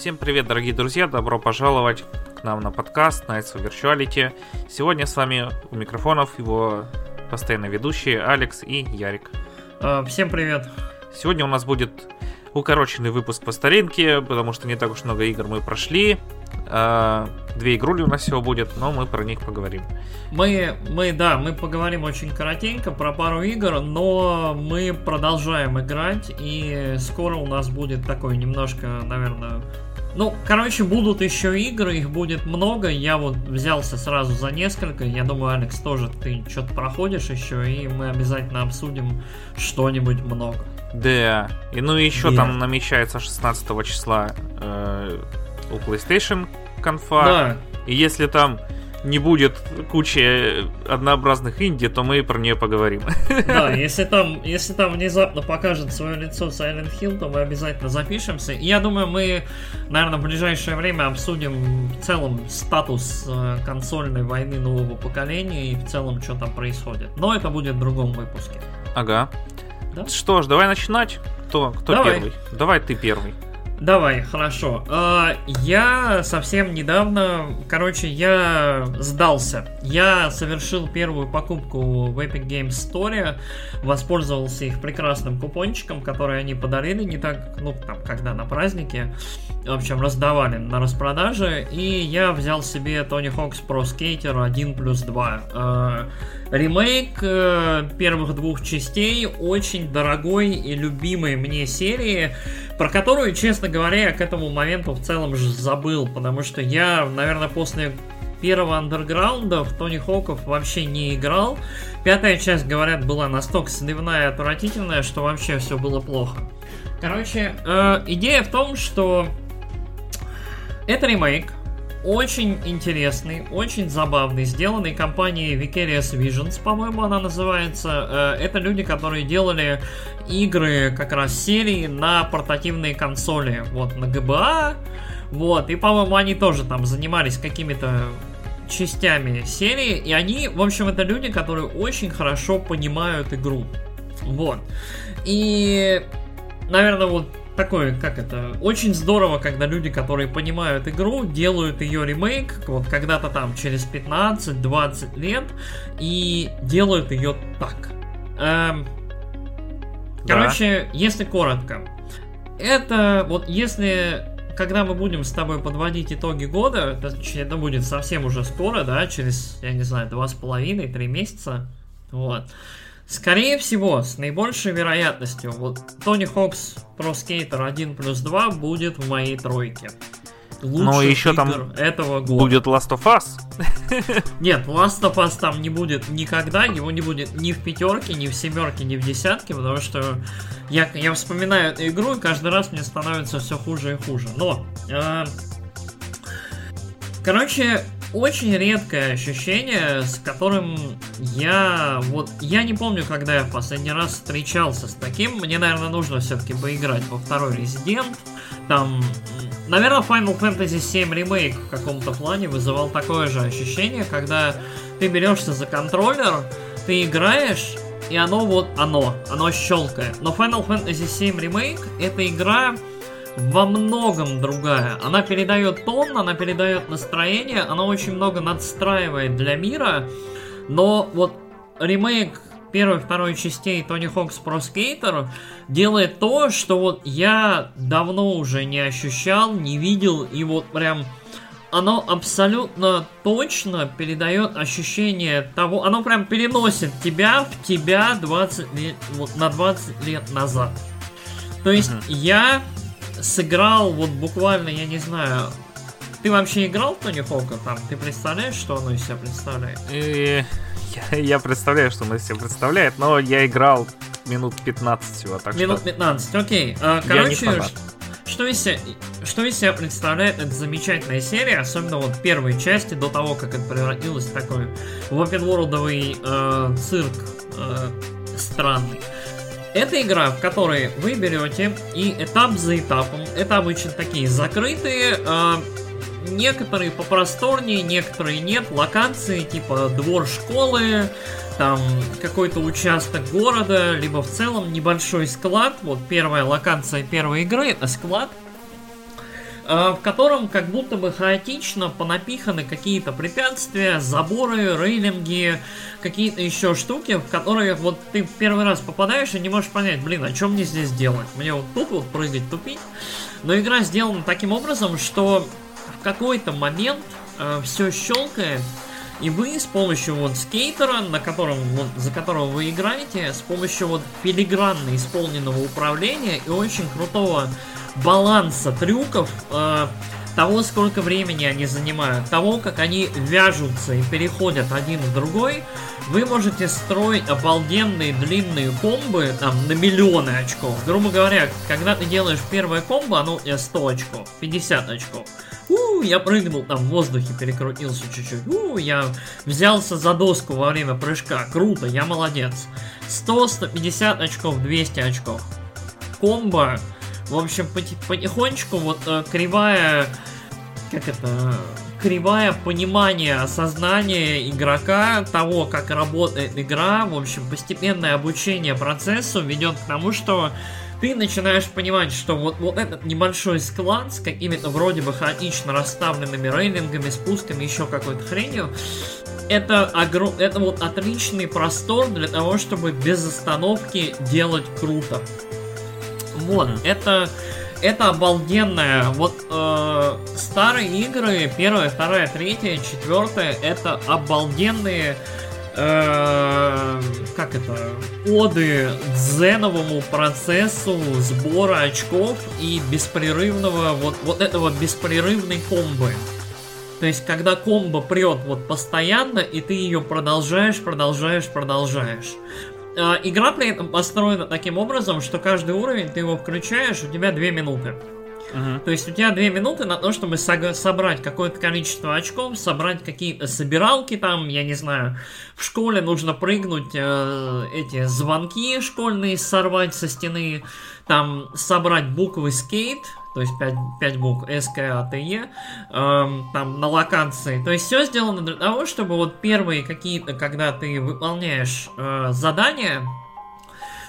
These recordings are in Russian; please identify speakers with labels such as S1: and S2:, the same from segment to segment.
S1: Всем привет, дорогие друзья! Добро пожаловать к нам на подкаст Nights of Virtuality. Сегодня с вами у микрофонов его постоянные ведущие Алекс и Ярик.
S2: А, всем привет!
S1: Сегодня у нас будет укороченный выпуск по старинке, потому что не так уж много игр мы прошли. А, две игрули у нас всего будет, но мы про них поговорим.
S2: Мы, мы, да, мы поговорим очень коротенько про пару игр, но мы продолжаем играть, и скоро у нас будет такой немножко, наверное, ну, короче, будут еще игры, их будет много. Я вот взялся сразу за несколько. Я думаю, Алекс, тоже ты что-то проходишь еще, и мы обязательно обсудим что-нибудь много.
S1: Да, и ну еще да. там намечается 16 числа э, у PlayStation конфа. Да. И если там не будет кучи однообразных инди, то мы про нее поговорим.
S2: Да, если там, если там внезапно покажет свое лицо Silent Hill, то мы обязательно запишемся. И я думаю, мы, наверное, в ближайшее время обсудим в целом статус э, консольной войны нового поколения и в целом, что там происходит. Но это будет в другом выпуске.
S1: Ага. Да? Что ж, давай начинать. Кто, кто давай. первый? Давай ты первый.
S2: Давай, хорошо. А, я совсем недавно, короче, я сдался. Я совершил первую покупку в Epic Games Store, воспользовался их прекрасным купончиком, который они подарили не так, ну, там, когда на празднике, в общем, раздавали на распродаже, и я взял себе Tony Hawk's Pro Skater 1 плюс 2. Ремейк э, первых двух частей очень дорогой и любимой мне серии, про которую, честно говоря, я к этому моменту в целом же забыл, потому что я, наверное, после первого андерграунда в Тони Хоков вообще не играл. Пятая часть, говорят, была настолько сливная и отвратительная, что вообще все было плохо. Короче, э, идея в том, что это ремейк, очень интересный, очень забавный, сделанный компанией Vicarious Visions, по-моему, она называется. Э, это люди, которые делали игры как раз серии на портативные консоли, вот, на GBA, вот, и, по-моему, они тоже там занимались какими-то частями серии, и они, в общем, это люди, которые очень хорошо понимают игру, вот. И, наверное, вот такое, как это, очень здорово, когда люди, которые понимают игру, делают ее ремейк, вот когда-то там через 15-20 лет, и делают ее так. Эм, да. Короче, если коротко, это вот если когда мы будем с тобой подводить итоги года, это, это будет совсем уже скоро, да, через, я не знаю, два с половиной, три месяца, вот. Скорее всего, с наибольшей вероятностью, вот Тони Хокс Pro Skater 1 плюс 2 будет в моей тройке.
S1: Но еще там этого года. будет Last of Us.
S2: Нет, Last of Us там не будет никогда, его не будет ни в пятерке, ни в семерке, ни в десятке, потому что я, я вспоминаю эту игру, и каждый раз мне становится все хуже и хуже. Но, э, короче, очень редкое ощущение, с которым я вот я не помню, когда я в последний раз встречался с таким. Мне, наверное, нужно все-таки поиграть во второй Резидент. Там, наверное, Final Fantasy VII Remake в каком-то плане вызывал такое же ощущение, когда ты берешься за контроллер, ты играешь, и оно вот оно, оно щелкает. Но Final Fantasy VII Remake это игра во многом другая. Она передает тон, она передает настроение, она очень много надстраивает для мира, но вот ремейк первой и второй частей Тони Хокс Pro Skater делает то, что вот я давно уже не ощущал, не видел, и вот прям оно абсолютно точно передает ощущение того, оно прям переносит тебя в тебя 20 лет, вот на 20 лет назад. То есть uh-huh. я сыграл вот буквально, я не знаю, ты вообще играл в Тони Хока там? Ты представляешь, что оно из себя представляет?
S1: И... Я, я представляю, что оно из себя представляет, но я играл минут 15 всего, так
S2: Минут что... 15, окей. А, короче, что из, себя, что из себя представляет эта замечательная серия, особенно вот первой части, до того, как это превратилось в такой в open э, цирк э, странный. Это игра, в которой вы берете и этап за этапом, это обычно такие закрытые, э, некоторые попросторнее, некоторые нет, локации типа двор школы, там какой-то участок города, либо в целом небольшой склад. Вот первая локация первой игры это склад. В котором как будто бы хаотично понапиханы какие-то препятствия, заборы, рейлинги, какие-то еще штуки, в которые вот ты первый раз попадаешь и не можешь понять, блин, а что мне здесь делать? Мне вот тут вот прыгать, тупить. Но игра сделана таким образом, что в какой-то момент э, все щелкает, и вы с помощью вот скейтера, на котором, вот, за которого вы играете, с помощью вот филигранно исполненного управления и очень крутого баланса трюков, э, того, сколько времени они занимают, того, как они вяжутся и переходят один в другой, вы можете строить обалденные длинные комбы там на миллионы очков. Грубо говоря, когда ты делаешь первое комбо, оно у тебя 100 очков, 50 очков. У, я прыгнул там в воздухе, перекрутился чуть-чуть. У, я взялся за доску во время прыжка. Круто, я молодец. 100, 150 очков, 200 очков. Комбо. В общем, потихонечку вот э, кривая... Как это? кривая понимание, осознание игрока того, как работает игра, в общем, постепенное обучение процессу ведет к тому, что ты начинаешь понимать, что вот, вот этот небольшой склад с какими-то вроде бы хаотично расставленными рейлингами, спусками, еще какой-то хренью, это, огром... это вот отличный простор для того, чтобы без остановки делать круто. Вот, mm-hmm. это это обалденное. Вот э, старые игры, первая, вторая, третья, четвертая, это обалденные э, как это, оды дзеновому процессу сбора очков и беспрерывного, вот, вот этого беспрерывной комбы. То есть, когда комбо прет вот постоянно, и ты ее продолжаешь, продолжаешь, продолжаешь. Э, игра при этом построена таким образом, что каждый уровень ты его включаешь, у тебя 2 минуты. Uh-huh. То есть у тебя две минуты на то, чтобы со- собрать какое-то количество очков, собрать какие-то собиралки там, я не знаю. В школе нужно прыгнуть э, эти звонки школьные, сорвать со стены, там собрать буквы скейт, то есть 5, 5 букв E, эм, там на локации. То есть все сделано для того, чтобы вот первые какие-то, когда ты выполняешь э, задания,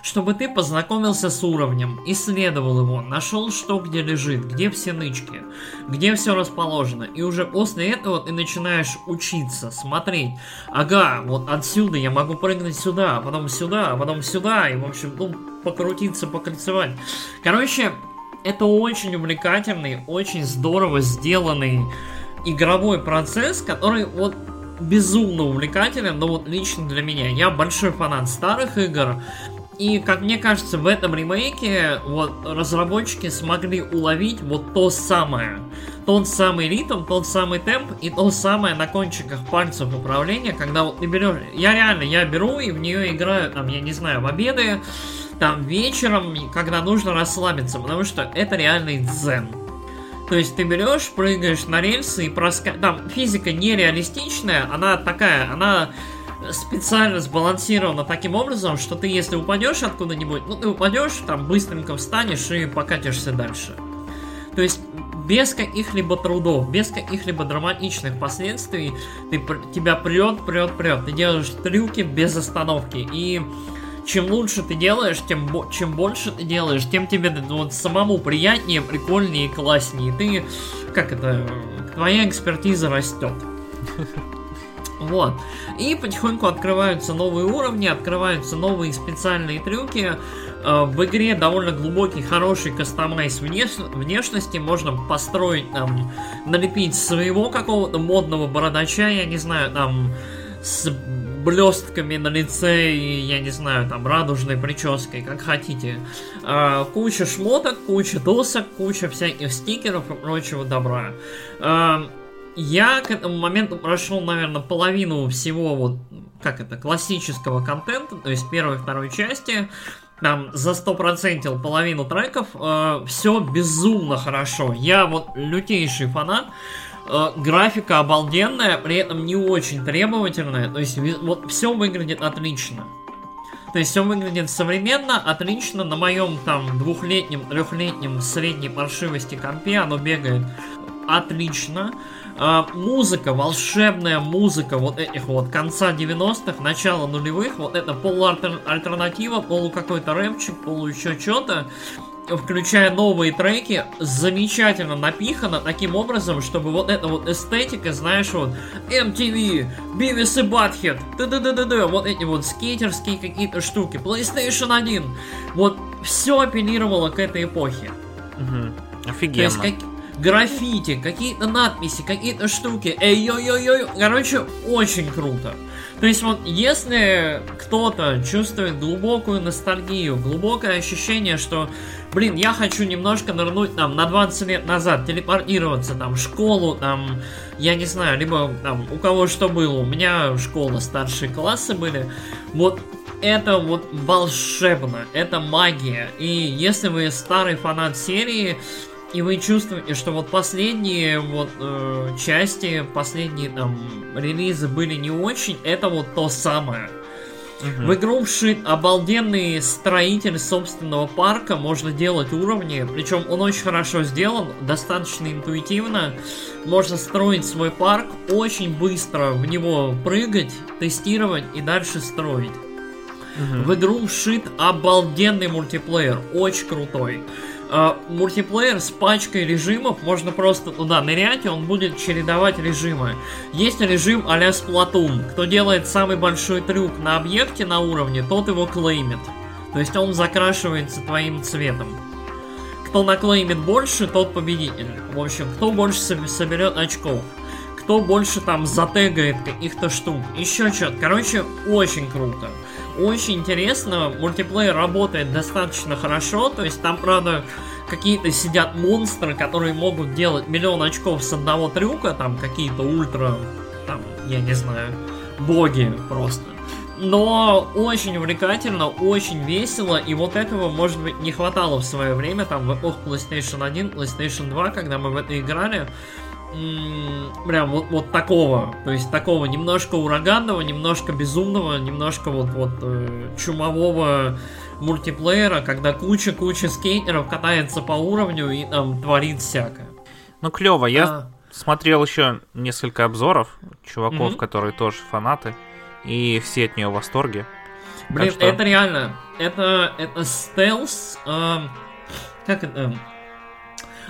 S2: чтобы ты познакомился с уровнем, исследовал его, нашел, что где лежит, где все нычки, где все расположено. И уже после этого ты начинаешь учиться, смотреть. Ага, вот отсюда я могу прыгнуть сюда, а потом сюда, а потом сюда. И, в общем, ну, покрутиться, покольцевать. Короче, это очень увлекательный, очень здорово сделанный игровой процесс, который вот безумно увлекателен, но вот лично для меня. Я большой фанат старых игр, и, как мне кажется, в этом ремейке вот разработчики смогли уловить вот то самое. Тот самый ритм, тот самый темп и то самое на кончиках пальцев управления, когда вот ты берешь... Я реально, я беру и в нее играю, там, я не знаю, в обеды, там, вечером, когда нужно расслабиться, потому что это реальный дзен. То есть ты берешь, прыгаешь на рельсы и проска... Там физика нереалистичная, она такая, она специально сбалансировано таким образом, что ты, если упадешь откуда-нибудь, ну ты упадешь, там быстренько встанешь и покатишься дальше. То есть без каких-либо трудов, без каких-либо драматичных последствий, ты, тебя прет, прет, прет. Ты делаешь трюки без остановки. И чем лучше ты делаешь, тем чем больше ты делаешь, тем тебе вот самому приятнее, прикольнее, класснее. Ты, как это, твоя экспертиза растет. Вот. И потихоньку открываются новые уровни, открываются новые специальные трюки. Э, в игре довольно глубокий, хороший кастомайз внеш... внешности. Можно построить, там, налепить своего какого-то модного бородача, я не знаю, там, с блестками на лице и, я не знаю, там, радужной прической, как хотите. А, куча шмоток, куча досок, куча всяких стикеров и прочего добра. А, я к этому моменту прошел, наверное, половину всего вот, как это, классического контента, то есть первой и второй части. Там за 100% половину треков. Э, все безумно хорошо. Я вот лютейший фанат. Э, графика обалденная, при этом не очень требовательная. То есть вот все выглядит отлично. То есть все выглядит современно, отлично. На моем там двухлетнем, трехлетнем средней паршивости компе оно бегает отлично. А, музыка, волшебная музыка вот этих вот конца 90-х, начала нулевых, вот это полуальтернатива, полу какой-то рэпчик, полу еще что-то включая новые треки, замечательно напихано таким образом, чтобы вот эта вот эстетика, знаешь, вот MTV, Beavis и Butthead, да вот эти вот скейтерские какие-то штуки, PlayStation 1, вот все апеллировало к этой эпохе.
S1: Угу. Офигенно. То есть, как,
S2: граффити, какие-то надписи, какие-то штуки. Эй-ой-ой-ой. Короче, очень круто. То есть вот если кто-то чувствует глубокую ностальгию, глубокое ощущение, что, блин, я хочу немножко нырнуть там на 20 лет назад, телепортироваться там в школу, там, я не знаю, либо там у кого что было, у меня школа, старшие классы были, вот это вот волшебно, это магия. И если вы старый фанат серии, и вы чувствуете, что вот последние вот э, части, последние там релизы были не очень, это вот то самое. Угу. В игру вшит обалденный строитель собственного парка, можно делать уровни, причем он очень хорошо сделан, достаточно интуитивно. Можно строить свой парк, очень быстро в него прыгать, тестировать и дальше строить. Угу. В игру вшит обалденный мультиплеер, очень крутой э, мультиплеер с пачкой режимов, можно просто туда нырять, и он будет чередовать режимы. Есть режим а-ля Splatoon. Кто делает самый большой трюк на объекте на уровне, тот его клеймит. То есть он закрашивается твоим цветом. Кто наклеймит больше, тот победитель. В общем, кто больше соберет очков. Кто больше там затегает каких-то штук. Еще что-то. Короче, очень круто очень интересно. Мультиплеер работает достаточно хорошо. То есть там, правда, какие-то сидят монстры, которые могут делать миллион очков с одного трюка. Там какие-то ультра, там, я не знаю, боги просто. Но очень увлекательно, очень весело, и вот этого, может быть, не хватало в свое время, там, в эпоху PlayStation 1, PlayStation 2, когда мы в это играли прям вот, вот такого, то есть такого немножко ураганного, немножко безумного, немножко вот, вот э, чумового мультиплеера, когда куча-куча скейтеров катается по уровню и там творит всякое.
S1: Ну клево, я а... смотрел еще несколько обзоров чуваков, mm-hmm. которые тоже фанаты, и все от нее в восторге.
S2: Блин, что... это реально, это, это стелс, э, как это,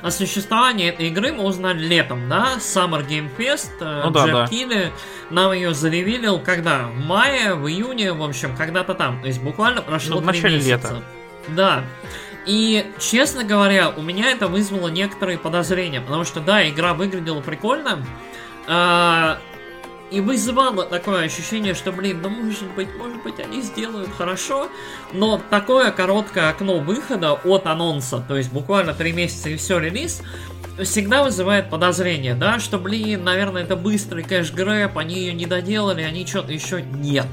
S2: о существовании этой игры мы узнали летом, да? Summer Game Fest, э, ну, Джефф да, Килли нам ее заревелил когда? В мае, в июне, в общем, когда-то там. То есть буквально прошло ну, в начале месяца. лета. Да. И, честно говоря, у меня это вызвало некоторые подозрения, потому что, да, игра выглядела прикольно, а, и вызывало такое ощущение, что, блин, ну может быть, может быть, они сделают хорошо, но такое короткое окно выхода от анонса, то есть буквально три месяца и все релиз, всегда вызывает подозрение, да, что, блин, наверное, это быстрый кэш-грэп, они ее не доделали, они что-то еще нет.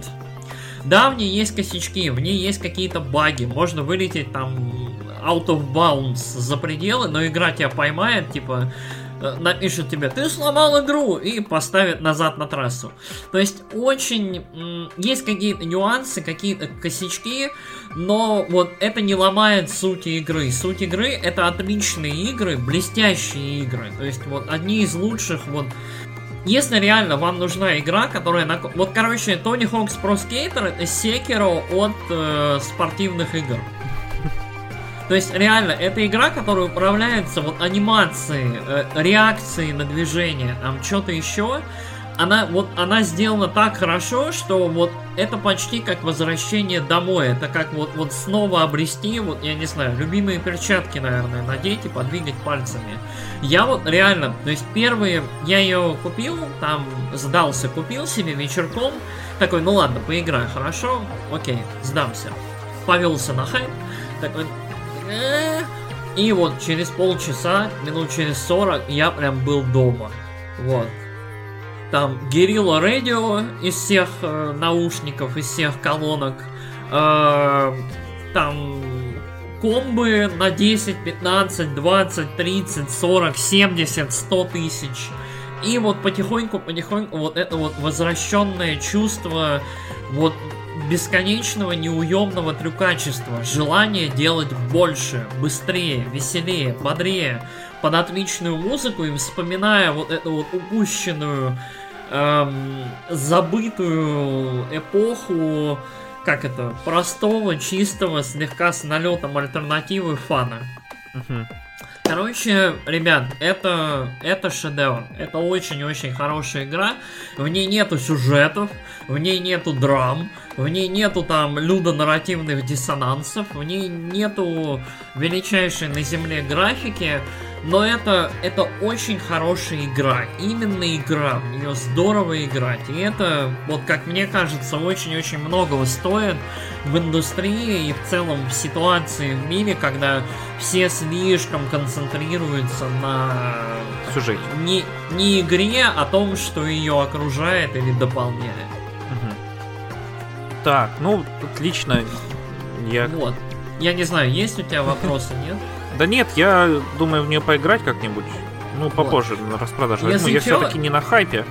S2: Да, в ней есть косячки, в ней есть какие-то баги, можно вылететь там out of bounds за пределы, но игра тебя поймает, типа, напишет тебе, ты сломал игру, и поставит назад на трассу. То есть очень... Есть какие-то нюансы, какие-то косячки, но вот это не ломает суть игры. Суть игры это отличные игры, блестящие игры. То есть вот одни из лучших вот если реально вам нужна игра, которая... На... Вот, короче, Тони Хокс Pro Skater это Sekiro от э, спортивных игр. То есть, реально, это игра, которая управляется вот анимацией, э, реакцией на движение, там что-то еще. Она вот она сделана так хорошо, что вот это почти как возвращение домой. Это как вот, вот снова обрести, вот, я не знаю, любимые перчатки, наверное, надеть и подвигать пальцами. Я вот реально, то есть первые, я ее купил, там сдался, купил себе вечерком, такой, ну ладно, поиграю, хорошо, окей, сдамся. Повелся на хайп, такой, и вот через полчаса, минут через 40, я прям был дома. Вот. Там Guerrilla Radio из всех э, наушников, из всех колонок. Э, там комбы на 10, 15, 20, 30, 40, 70, 100 тысяч. И вот потихоньку, потихоньку вот это вот возвращенное чувство вот бесконечного неуемного трюкачества, желание делать больше, быстрее, веселее, бодрее, под отличную музыку и вспоминая вот эту вот упущенную, эм, забытую эпоху, как это, простого, чистого, слегка с налетом альтернативы фана. Угу. Короче, ребят, это, это шедевр. Это очень-очень хорошая игра. В ней нету сюжетов, в ней нету драм, в ней нету там людонарративных диссонансов, в ней нету величайшей на земле графики. Но это, это очень хорошая игра. Именно игра. В нее здорово играть. И это, вот как мне кажется, очень-очень многого стоит в индустрии и в целом в ситуации в мире, когда все слишком концентрируются на
S1: сюжете.
S2: Не, не игре, а том, что ее окружает или дополняет. Угу.
S1: Так, ну, отлично.
S2: Я... Вот. Я не знаю, есть у тебя вопросы, нет?
S1: Да нет, я думаю в нее поиграть как-нибудь. Ну, попозже вот. на распродаже. Если я все-таки не на хайпе.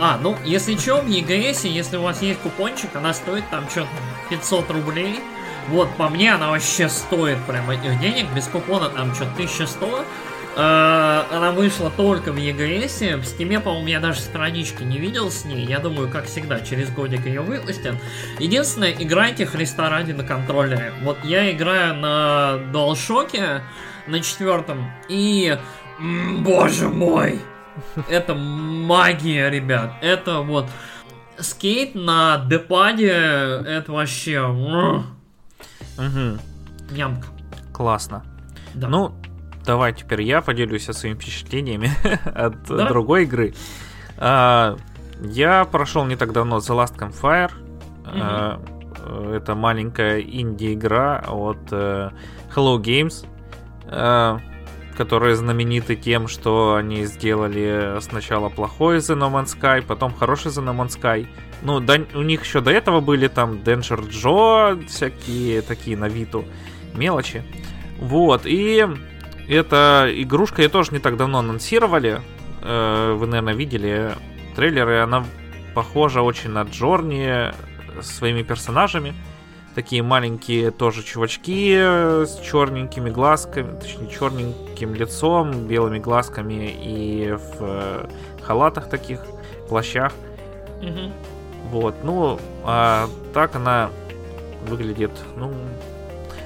S2: А, ну, если что, в EGS, если у вас есть купончик, она стоит там что-то 500 рублей. Вот, по мне, она вообще стоит прям этих денег. Без купона там что-то 1100. Uh, она вышла только в EGS. В Steam, по-моему, я даже странички не видел с ней. Я думаю, как всегда, через годик ее выпустят. Единственное, играйте Христа ради на контроллере. Вот я играю на DualShock на четвертом. И... Боже мой! Это магия, ребят. Это вот... Скейт на депаде, это вообще... Угу. Нямка.
S1: Классно. Да. Ну, давай теперь я поделюсь своими впечатлениями от да? другой игры. А, я прошел не так давно The Last Campfire. Угу. А, это маленькая инди-игра от uh, Hello Games, uh, которые знамениты тем, что они сделали сначала плохой The No Man's Sky, потом хороший The No Man's Sky. Ну, да, у них еще до этого были там Danger Joe, всякие такие на виду мелочи. Вот, и эта игрушка ее тоже не так давно анонсировали. Э, вы, наверное, видели трейлеры. Она похожа очень на Джорни своими персонажами. Такие маленькие тоже чувачки с черненькими глазками, точнее черненьким лицом, белыми глазками и в э, халатах таких, плащах. Угу. Вот, ну, а так она выглядит, ну,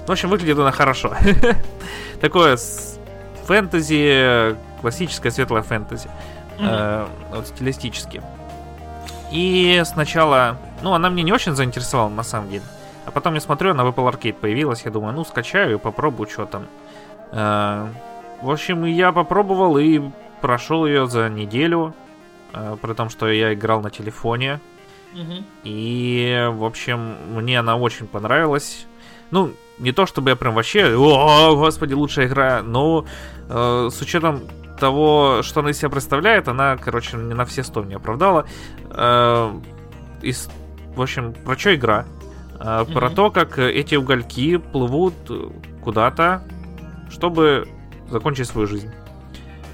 S1: в общем, выглядит она хорошо. Такое фэнтези, классическое светлое фэнтези. Э, вот стилистически. И сначала, ну, она мне не очень заинтересовала, на самом деле. А потом я смотрю, она в Apple Arcade появилась. Я думаю, ну, скачаю и попробую, что там. Э, в общем, я попробовал и прошел ее за неделю. Э, при том, что я играл на телефоне. И, в общем, мне она очень понравилась. Ну, не то чтобы я прям вообще, о, господи, лучшая игра, но э, с учетом того, что она из себя представляет, она, короче, не на все сто не оправдала. Э, и, в общем, про что игра? Э, mm-hmm. Про то, как эти угольки плывут куда-то, чтобы закончить свою жизнь.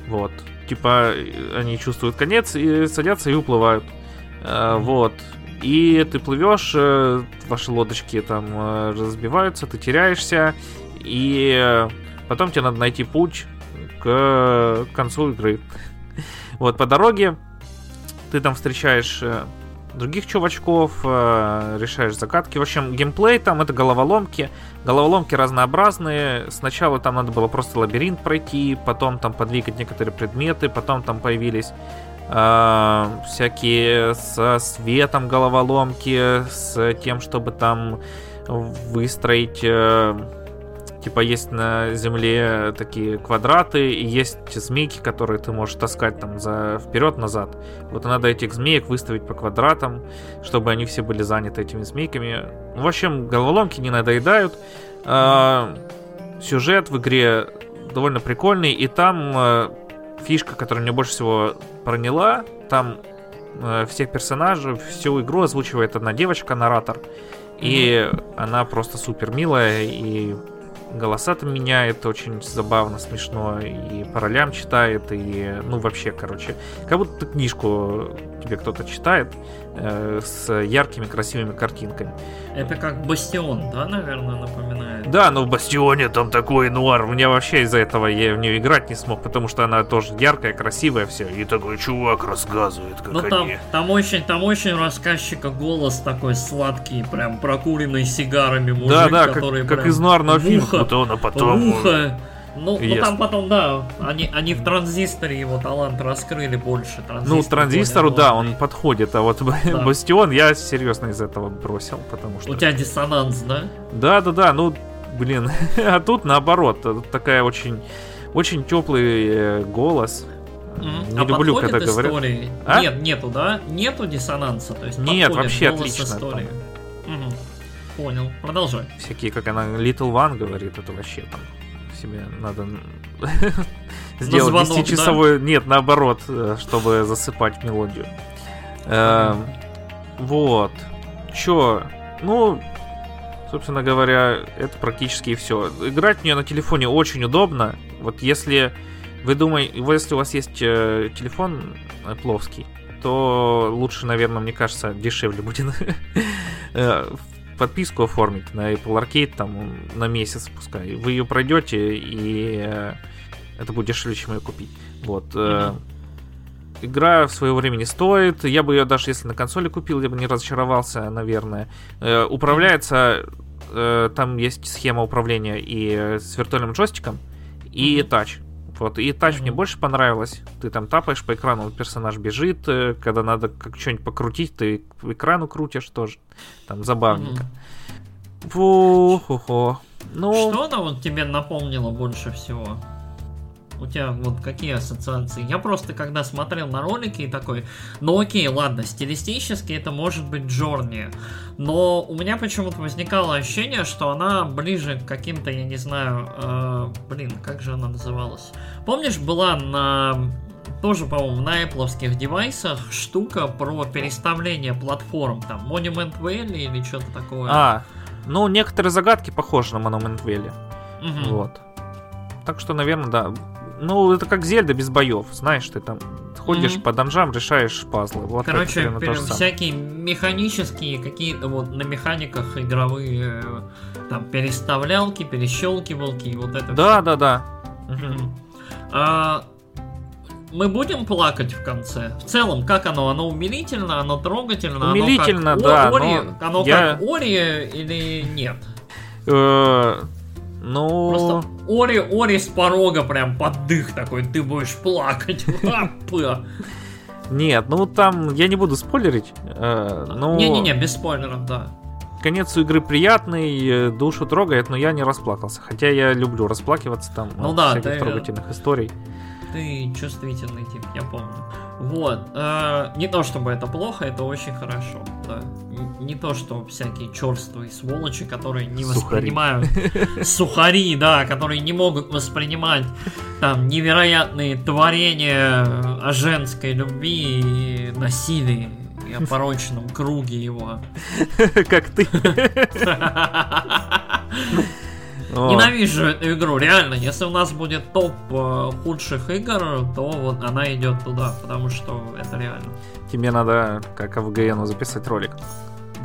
S1: Вот. Типа, они чувствуют конец и садятся и уплывают. Э, вот. И ты плывешь, э, ваши лодочки там э, разбиваются, ты теряешься, и потом тебе надо найти путь к концу игры. Вот по дороге ты там встречаешь э, других чувачков, решаешь загадки. В общем, геймплей там это головоломки. Головоломки разнообразные. Сначала там надо было просто лабиринт пройти, потом там подвигать некоторые предметы, потом там появились э, всякие со светом головоломки, с тем, чтобы там выстроить... Э, типа есть на земле такие квадраты, и есть змейки, которые ты можешь таскать там за вперед-назад. Вот надо этих змеек выставить по квадратам, чтобы они все были заняты этими змейками. В общем, головоломки не надоедают. Э, сюжет в игре довольно прикольный, и там э, фишка, которая мне больше всего проняла, там э, всех персонажей, всю игру озвучивает одна девочка-наратор. И mm-hmm. она просто супер милая и голоса там меняет, очень забавно, смешно, и по ролям читает, и, ну, вообще, короче, как будто книжку тебе кто-то читает э, с яркими, красивыми картинками.
S2: Это как Бастион, да, наверное, напоминает?
S1: Да, но в Бастионе там такой нуар. Мне вообще из-за этого я в нее играть не смог, потому что она тоже яркая, красивая, все. И такой чувак рассказывает, как
S2: ну,
S1: они...
S2: там, там очень, там очень рассказчика голос такой сладкий, прям прокуренный сигарами мужик,
S1: да, да,
S2: который
S1: как, как из нуарного фильма.
S2: Потом, а потом... Ухо, ну, ну там потом, да, они, они в транзисторе его талант раскрыли больше.
S1: Транзистор ну, транзистору, да, он подходит, а вот да. Бастион я серьезно из этого бросил, потому что...
S2: У тебя диссонанс, да?
S1: Да, да, да, ну, блин, а тут наоборот, такая очень, очень теплый э, голос.
S2: Mm-hmm. Не а люблю, когда говорят. А? Нет, нету, да? Нету диссонанса, то есть
S1: Нет, вообще отлично. Истории.
S2: Угу. Понял, продолжай.
S1: Всякие, как она Little One говорит, это вообще там себе надо сделать 10-часовой... Да? Нет, наоборот, э, чтобы засыпать мелодию. Эм, вот. Чё? Ну, собственно говоря, это практически и все. Играть в нее на телефоне очень удобно. Вот если вы думаете, если у вас есть э, телефон плоский, то лучше, наверное, мне кажется, дешевле будет э, подписку оформить на Apple Arcade там на месяц пускай. Вы ее пройдете, и э, это будет дешевле, чем ее купить. Вот. Mm-hmm. Игра в свое время не стоит. Я бы ее даже если на консоли купил, я бы не разочаровался, наверное. Э, управляется, там есть схема управления и с виртуальным джойстиком, и тач. Вот, и тач mm-hmm. мне больше понравилось. Ты там тапаешь по экрану, персонаж бежит, э, когда надо как что-нибудь покрутить, ты к экрану крутишь тоже. Там забавненько. Mm-hmm. Фу-ху-ху.
S2: Ну... Что она вот тебе напомнила больше всего? У тебя вот какие ассоциации? Я просто когда смотрел на ролики и такой, ну окей, ладно, стилистически это может быть Джорни, но у меня почему-то возникало ощущение, что она ближе к каким-то, я не знаю, э, блин, как же она называлась? Помнишь, была на тоже, по-моему, на Apple девайсах штука про переставление платформ, там, Monument Valley или что-то такое.
S1: А, ну, некоторые загадки похожи на Monument Valley. Угу. Вот. Так что, наверное, да. Ну, это как Зельда без боев, знаешь, ты там ходишь mm-hmm. по данжам, решаешь пазлы. Вот
S2: Короче, это, пер- всякие механические какие-то вот на механиках игровые там переставлялки, перещелкивалки и вот это.
S1: Да, все. да, да.
S2: Mm-hmm. А, мы будем плакать в конце. В целом, как оно? Оно умилительно, оно трогательно,
S1: умилительно,
S2: оно
S1: как да.
S2: Ори, оно я... как Ори или нет?
S1: Ну...
S2: Просто Ори, Ори с порога прям под дых такой, ты будешь плакать.
S1: Нет, ну там я не буду спойлерить. Э.
S2: Не-не-не, без спойлеров, да.
S1: Конец у игры приятный, э, душу трогает, но я не расплакался. Хотя я люблю расплакиваться там ну, от да, всяких ты, трогательных историй.
S2: Ты чувствительный тип, я помню. Вот. Э, не то чтобы это плохо, это очень хорошо. Да. Не то, что всякие черствые сволочи, которые не сухари. воспринимают сухари, да, которые не могут воспринимать там невероятные творения о женской любви и насилии и о порочном круге его.
S1: Как ты.
S2: Ненавижу эту игру, реально. Если у нас будет топ э, худших игр, то вот она идет туда, потому что это реально.
S1: Тебе надо, как АВГНу, записать ролик.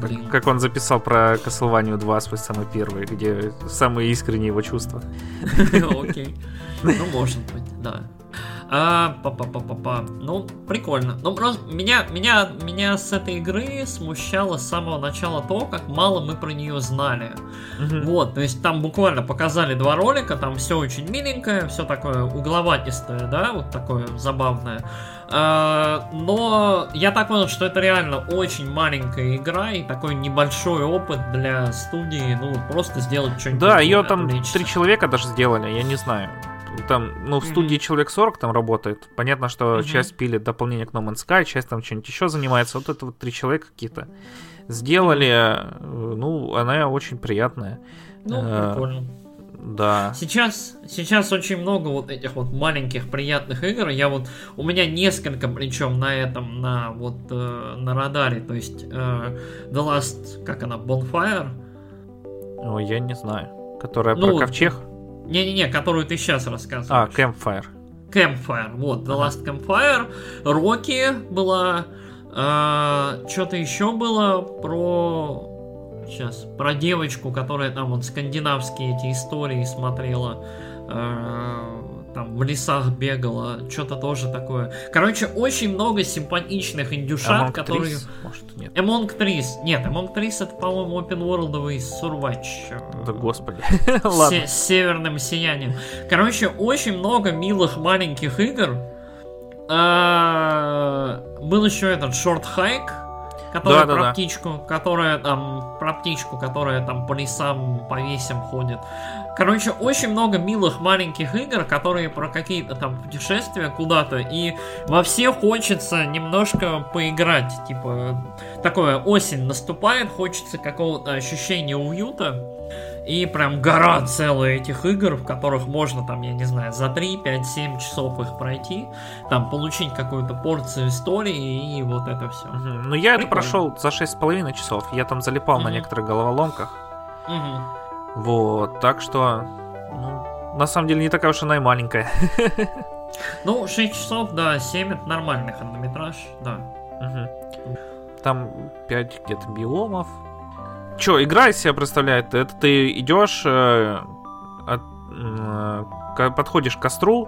S1: Блин. Как, как он записал про Castlevania 2 свой самый первый, где самые искренние его чувства.
S2: Окей. Ну, может быть, да. А, па па па па па Ну, прикольно. Ну, просто меня, меня, меня с этой игры смущало с самого начала то, как мало мы про нее знали. Угу. Вот, то есть там буквально показали два ролика, там все очень миленькое, все такое угловатистое, да, вот такое забавное. А, но я так понял, что это реально очень маленькая игра и такой небольшой опыт для студии, ну, просто сделать что-нибудь.
S1: Да, ее там три человека даже сделали, я не знаю. Там, ну, в студии mm-hmm. человек 40 там работает. Понятно, что mm-hmm. часть пилит дополнение к No Man's Sky, часть там что-нибудь еще занимается. Вот это вот три человека какие-то сделали. Mm-hmm. Ну, она очень приятная.
S2: Ну, э, прикольно.
S1: Да.
S2: Сейчас, сейчас очень много вот этих вот маленьких приятных игр. Я вот у меня несколько, причем на этом, на вот э, на радаре. То есть э, The Last, как она, Bonfire.
S1: О, я не знаю. Которая ну, про ковчег?
S2: Не-не-не, которую ты сейчас рассказываешь.
S1: А, Campfire.
S2: Campfire, вот, The Last Campfire. Рокки была. А, Что-то еще было про... Сейчас, про девочку, которая там вот скандинавские эти истории смотрела. А, там в лесах бегала, что-то тоже такое. Короче, очень много симпатичных индюшат, Among которые... Trees? Может, нет? Among Trees. Нет, Among Trees это, по-моему, open world Сурвач.
S1: Да господи.
S2: Ладно. С северным сиянием. Короче, очень много милых маленьких игр. А, был еще этот Short Hike, которая да, про да, птичку, которая там про птичку, которая там по лесам, по весям ходит. Короче, очень много милых маленьких игр, которые про какие-то там путешествия куда-то, и во все хочется немножко поиграть. Типа, такое осень наступает, хочется какого-то ощущения уюта. И прям гора целая этих игр, в которых можно там, я не знаю, за 3, 5, 7 часов их пройти, там получить какую-то порцию истории и вот это все. Угу.
S1: Ну я Прикольно. это прошел за 6,5 часов. Я там залипал угу. на некоторых головоломках. Угу. Вот, так что, ну, на самом деле не такая уж она и маленькая.
S2: Ну, 6 часов, да, 7 это нормальный хронометраж, да.
S1: Угу. Там 5 где-то биомов. Че, игра из себя представляет? Это ты идешь, э, от, э, подходишь к костру,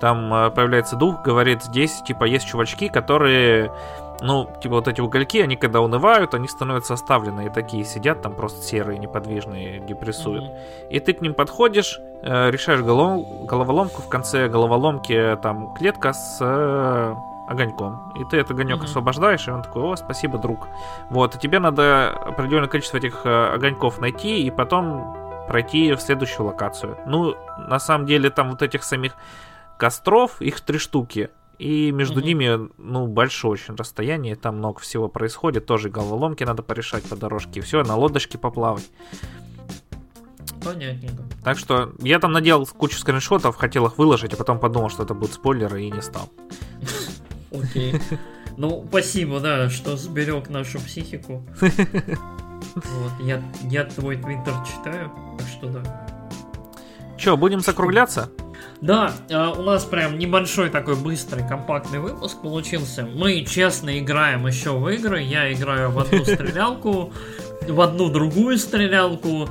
S1: там э, появляется дух, говорит, здесь, типа, есть чувачки, которые ну, типа вот эти угольки, они когда унывают, они становятся оставленные, такие сидят там просто серые, неподвижные, депрессуют. Mm-hmm. И ты к ним подходишь, э, решаешь голов... головоломку, в конце головоломки там клетка с э, огоньком. И ты этот огонек mm-hmm. освобождаешь, и он такой, о, спасибо, друг. Вот, и тебе надо определенное количество этих огоньков найти, и потом пройти в следующую локацию. Ну, на самом деле, там вот этих самих костров, их три штуки. И между угу. ними, ну, большое очень расстояние, там много всего происходит, тоже головоломки надо порешать по дорожке, все, на лодочке поплавать.
S2: Понятненько.
S1: Так что я там надел кучу скриншотов, хотел их выложить, а потом подумал, что это будут спойлеры, и не стал.
S2: Окей. Ну, спасибо, да, что сберег нашу психику. Вот, я, я твой твиттер читаю, так что да.
S1: Че, будем закругляться?
S2: Да, а, у нас прям небольшой такой быстрый, компактный выпуск получился. Мы честно играем еще в игры. Я играю в одну стрелялку, в одну другую стрелялку,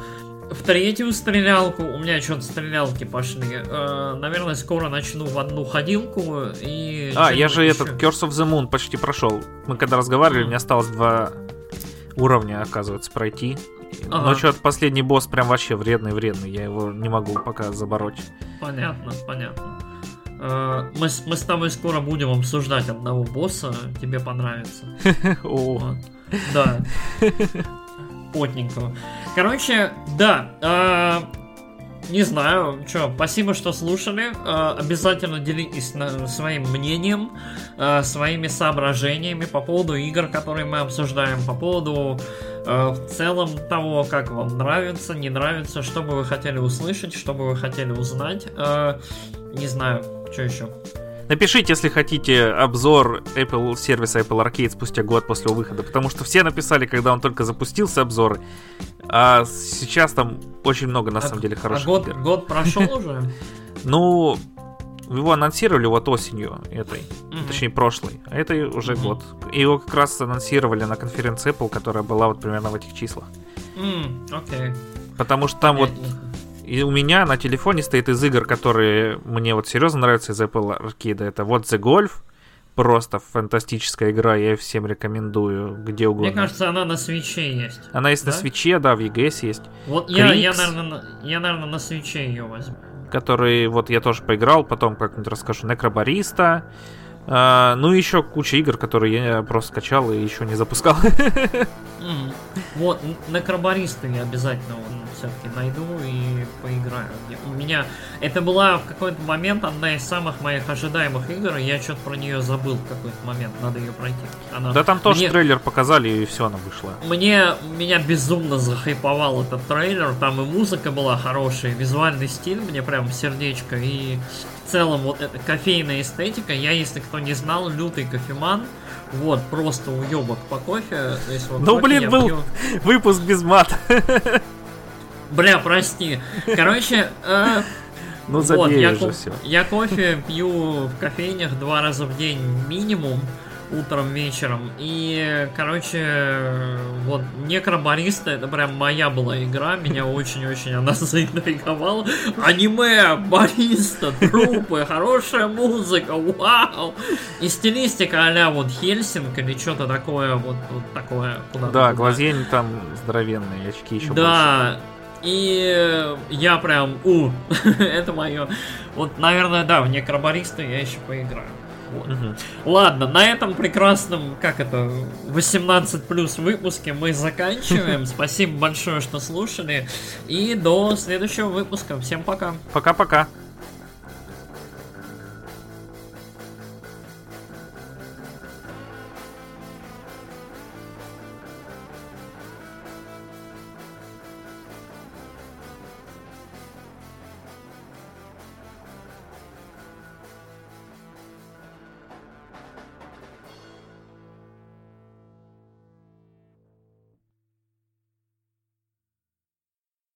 S2: в третью стрелялку. У меня что-то стрелялки пошли. А, наверное, скоро начну в одну ходилку и...
S1: А, я же еще. этот Curse of the Moon почти прошел. Мы когда разговаривали, mm. мне осталось два уровня, оказывается, пройти. Ага. Но что-то последний босс прям вообще вредный-вредный. Я его не могу пока забороть.
S2: Понятно, понятно. Э, мы, мы с тобой скоро будем обсуждать одного босса. Тебе понравится. О. Да. Потненького. Короче, да. Не знаю, что, спасибо, что слушали. Э, обязательно делитесь своим мнением, э, своими соображениями по поводу игр, которые мы обсуждаем, по поводу э, в целом того, как вам нравится, не нравится, что бы вы хотели услышать, что бы вы хотели узнать. Не знаю, что еще.
S1: Напишите, если хотите, обзор Apple сервиса Apple Arcade спустя год после его выхода, потому что все написали, когда он только запустился, обзоры. А сейчас там очень много, на а, самом деле, хороших
S2: а год, игр. год прошел уже?
S1: Ну, его анонсировали вот осенью этой, mm-hmm. точнее прошлой, а это уже mm-hmm. год. И его как раз анонсировали на конференции Apple, которая была вот примерно в этих числах.
S2: Mm, okay.
S1: Потому что там вот и у меня на телефоне стоит из игр, которые мне вот серьезно нравятся из Apple Arcade. Это вот The Golf, просто фантастическая игра, я ее всем рекомендую, где угодно.
S2: Мне кажется, она на свече есть.
S1: Она есть да? на свече, да, в EGS есть.
S2: Вот я, я, наверное, я, наверное, на свече ее возьму.
S1: Который, вот я тоже поиграл, потом как-нибудь расскажу. Некробариста, а, ну и еще куча игр, которые я просто скачал и еще не запускал.
S2: Mm. Вот, Некробариста я обязательно все-таки найду и поиграю. У меня это была в какой-то момент одна из самых моих ожидаемых игр, и я что-то про нее забыл в какой-то момент, надо ее пройти.
S1: Она... Да там тоже мне... трейлер показали, и все, она вышла.
S2: Мне меня безумно захайповал этот трейлер, там и музыка была хорошая, и визуальный стиль мне прям сердечко, и в целом вот эта кофейная эстетика, я, если кто не знал, лютый кофеман, вот, просто уебок по кофе.
S1: ну, блин, был пью... выпуск без мата.
S2: Бля, прости. Короче, э,
S1: ну вот,
S2: я,
S1: уже все.
S2: Я кофе пью в кофейнях два раза в день минимум утром, вечером. И, короче, вот Некробариста, это прям моя была игра, меня очень-очень она заинтриговала. Аниме, бариста, трупы, хорошая музыка, вау! И стилистика а вот Хельсинг или что-то такое, вот, вот такое.
S1: Куда да, глазень там здоровенные, очки еще
S2: Да, больше. И я прям, у, это мое. Вот, наверное, да, в Некробариста я еще поиграю. Вот. Угу. Ладно, на этом прекрасном, как это, 18 плюс выпуске мы заканчиваем. Спасибо большое, что слушали. И до следующего выпуска. Всем пока.
S1: Пока-пока.